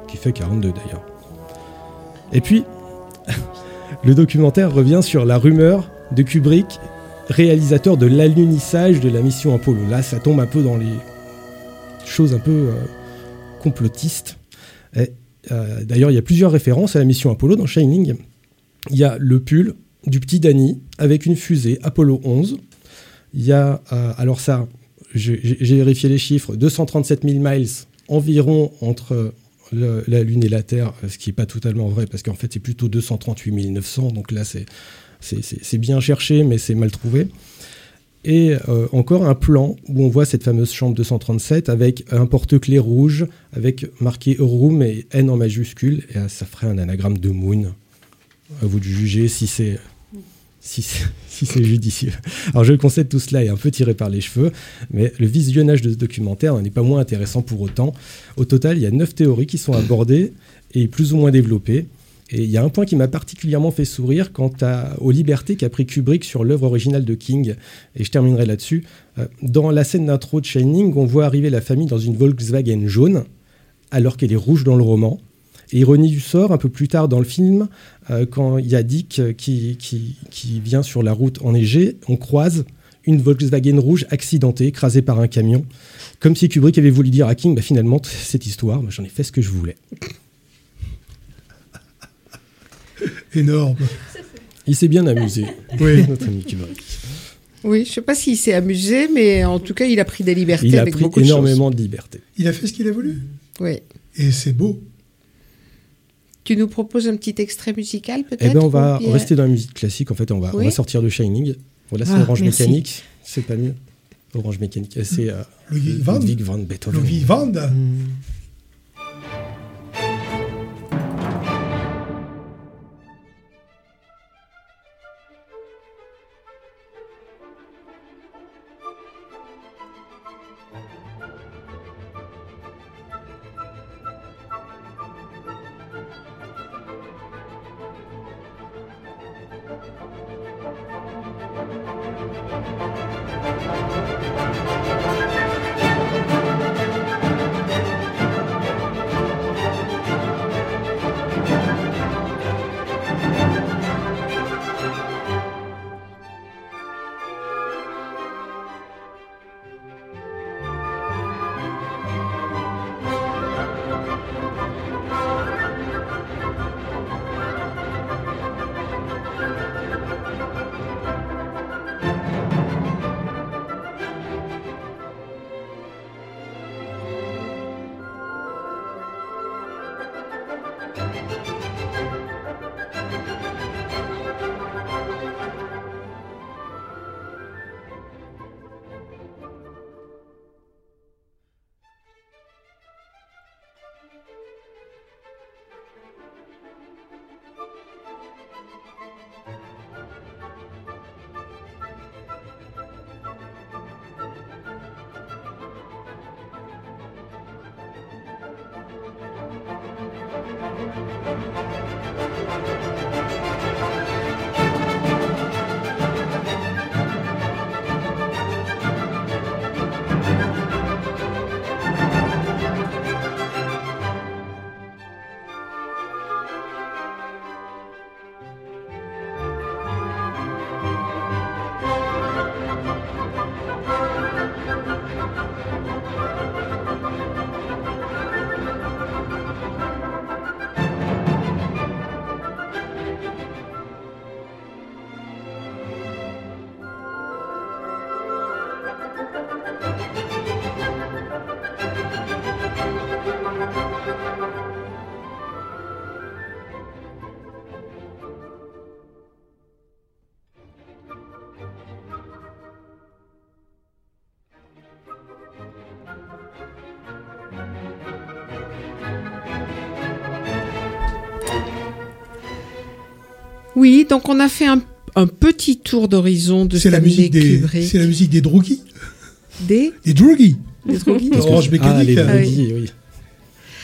Qui fait 42 d'ailleurs. Et puis, le documentaire revient sur la rumeur de Kubrick, réalisateur de l'alunissage de la mission Apollo. Là, ça tombe un peu dans les choses un peu euh, complotistes. Euh, D'ailleurs, il y a plusieurs références à la mission Apollo dans Shining. Il y a le pull du petit Danny avec une fusée Apollo 11. Il y a, euh, alors ça, j'ai vérifié les chiffres, 237 000 miles environ entre la Lune et la Terre, ce qui n'est pas totalement vrai parce qu'en fait c'est plutôt 238 900, donc là c'est bien cherché mais c'est mal trouvé. Et euh, encore un plan où on voit cette fameuse chambre 237 avec un porte-clés rouge, avec marqué Room et N en majuscule, et ça ferait un anagramme de Moon. À vous de juger si c'est si c'est judicieux. Alors je le concède, tout cela est un peu tiré par les cheveux, mais le visionnage de ce documentaire n'est pas moins intéressant pour autant. Au total, il y a neuf théories qui sont abordées et plus ou moins développées. Et il y a un point qui m'a particulièrement fait sourire quant à, aux libertés qu'a pris Kubrick sur l'œuvre originale de King. Et je terminerai là-dessus. Euh, Dans la scène d'intro de Shining, on voit arriver la famille dans une Volkswagen jaune, alors qu'elle est rouge dans le roman. Ironie du sort, un peu plus tard dans le film, euh, quand il y a Dick euh, qui, qui, qui vient sur la route enneigée, on croise une Volkswagen rouge accidentée, écrasée par un camion. Comme si Kubrick avait voulu dire à King, bah, finalement, cette histoire, bah, j'en ai fait ce que je voulais. Énorme. Il s'est bien amusé, Oui. notre ami Kubrick. Oui, je sais pas s'il s'est amusé, mais en tout cas, il a pris des libertés Il a avec pris beaucoup énormément de liberté. Il a fait ce qu'il a voulu? Oui. Et c'est beau. Tu nous proposes un petit extrait musical, peut-être Eh ben, on va ou bien- rester dans la musique classique. En fait, on va, on Oui. va sortir de Shining. Voilà, c'est Ah, Orange merci. Mécanique. C'est pas mieux. Orange Mécanique. Euh, C'est euh, Ludwig van- Ludwig van Beethoven. Ludwig van. Thank Oui, donc on a fait un, un petit tour d'horizon de C'est la Stanley musique des, Kubrick. c'est la musique des droguis. Des Des droguis. Des droguis Orange Ah, mécanique. les droguis, oui.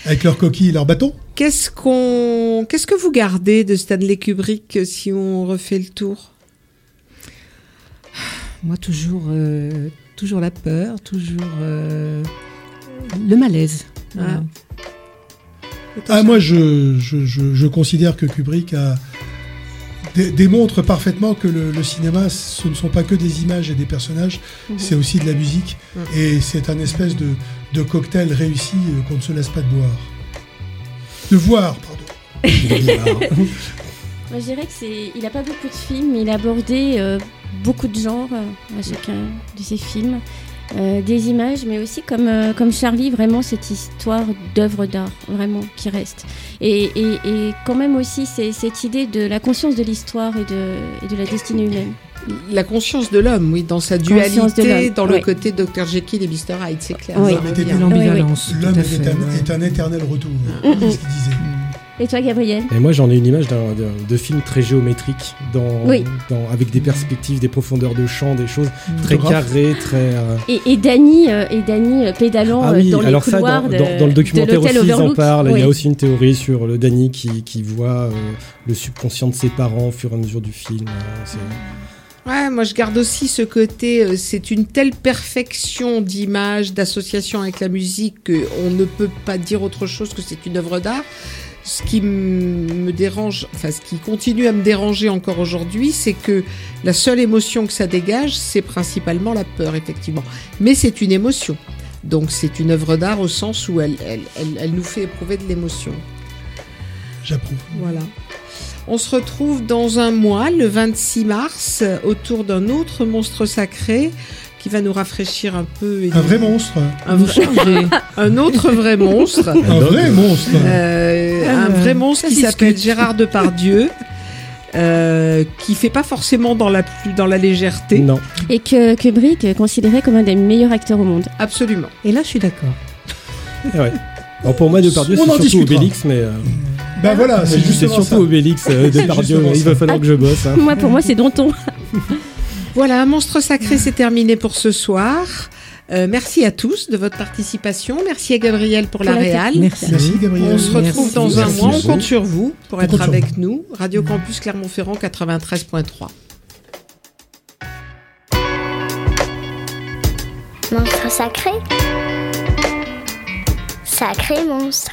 Avec leurs coquilles et leurs bâtons. Qu'est-ce qu'on, qu'est-ce que vous gardez de Stanley Kubrick euh, si on refait le tour? Moi, toujours, euh, toujours la peur, toujours euh, le malaise. Voilà. Ah, moi, je, je, je, je considère que Kubrick a, dé- démontre parfaitement que le, le cinéma, ce ne sont pas que des images et des personnages, Mhm. c'est aussi de la musique. Mhm. Et c'est un espèce de, de cocktail réussi euh, qu'on ne se laisse pas de boire. De voir, pardon. Moi, je dirais que c'est. Il n'a pas beaucoup de films, mais il a abordé euh, beaucoup de genres euh, à chacun de ses films. Euh, des images, mais aussi comme, euh, comme Charlie, vraiment cette histoire d'œuvre d'art, vraiment, qui reste. Et, et, et quand même aussi c'est cette idée de la conscience de l'histoire et de, et de la destinée humaine. La conscience de l'homme, oui, dans sa dualité, dans le ouais. côté Dr Jekyll et Mr Hyde, c'est clair. Oui. ça L'homme tout L'homme à est, un, ouais. est un éternel retour. C'est ce qu'il disait. Et toi, Gabriel Et moi, j'en ai une image d'un, d'un- de film très géométrique, dans, Oui. dans- avec des perspectives, des profondeurs de champ, des choses très Photographe. carrées, très. euh, Et, et Danny, euh, et Danny euh, pédalant Ah euh, oui, dans les alors ça, dans, de, dans- dans le documentaire aussi, ils en parlent. Il y a aussi une théorie sur le Danny qui, qui voit euh, le subconscient de ses parents au fur et à mesure du film. euh, c'est- Ouais, moi je garde aussi ce côté, euh, c'est une telle perfection d'image, d'association avec la musique qu'on ne peut pas dire autre chose que c'est une œuvre d'art. Ce qui me dérange, enfin ce qui continue à me déranger encore aujourd'hui, c'est que la seule émotion que ça dégage, c'est principalement la peur, effectivement. Mais c'est une émotion. Donc c'est une œuvre d'art au sens où elle, elle, elle, elle nous fait éprouver de l'émotion. J'approuve. Voilà. On se retrouve dans un mois, le 26 mars, autour d'un autre monstre sacré qui va nous rafraîchir un peu. et Un vrai monstre. Un, vrai- un autre vrai monstre. Un vrai monstre. Euh, un Euh, vrai monstre qui s'appelle Gérard Depardieu. Euh, qui fait pas forcément dans la plus dans la légèreté. Non. Et que Kubrick est considéré comme un des meilleurs acteurs au monde. Absolument. Et là, je suis d'accord. Eh ouais. Alors pour moi, Depardieu, c'est surtout discutera. Obélix, mais. euh, Ben voilà, c'est surtout ça. Obélix, euh, Depardieu. Il va falloir que je bosse. hein. Moi, pour moi, c'est Danton. Voilà, Monstre Sacré, c'est terminé pour ce soir. Euh, merci à tous de votre participation. Merci à Gabriel pour la Pour la réal. Merci. Merci Gabriel. On se retrouve Merci. dans un Merci mois. On compte sur vous pour On être avec nous. Radio Campus Clermont-Ferrand 93.3. Monstre sacré Sacré monstre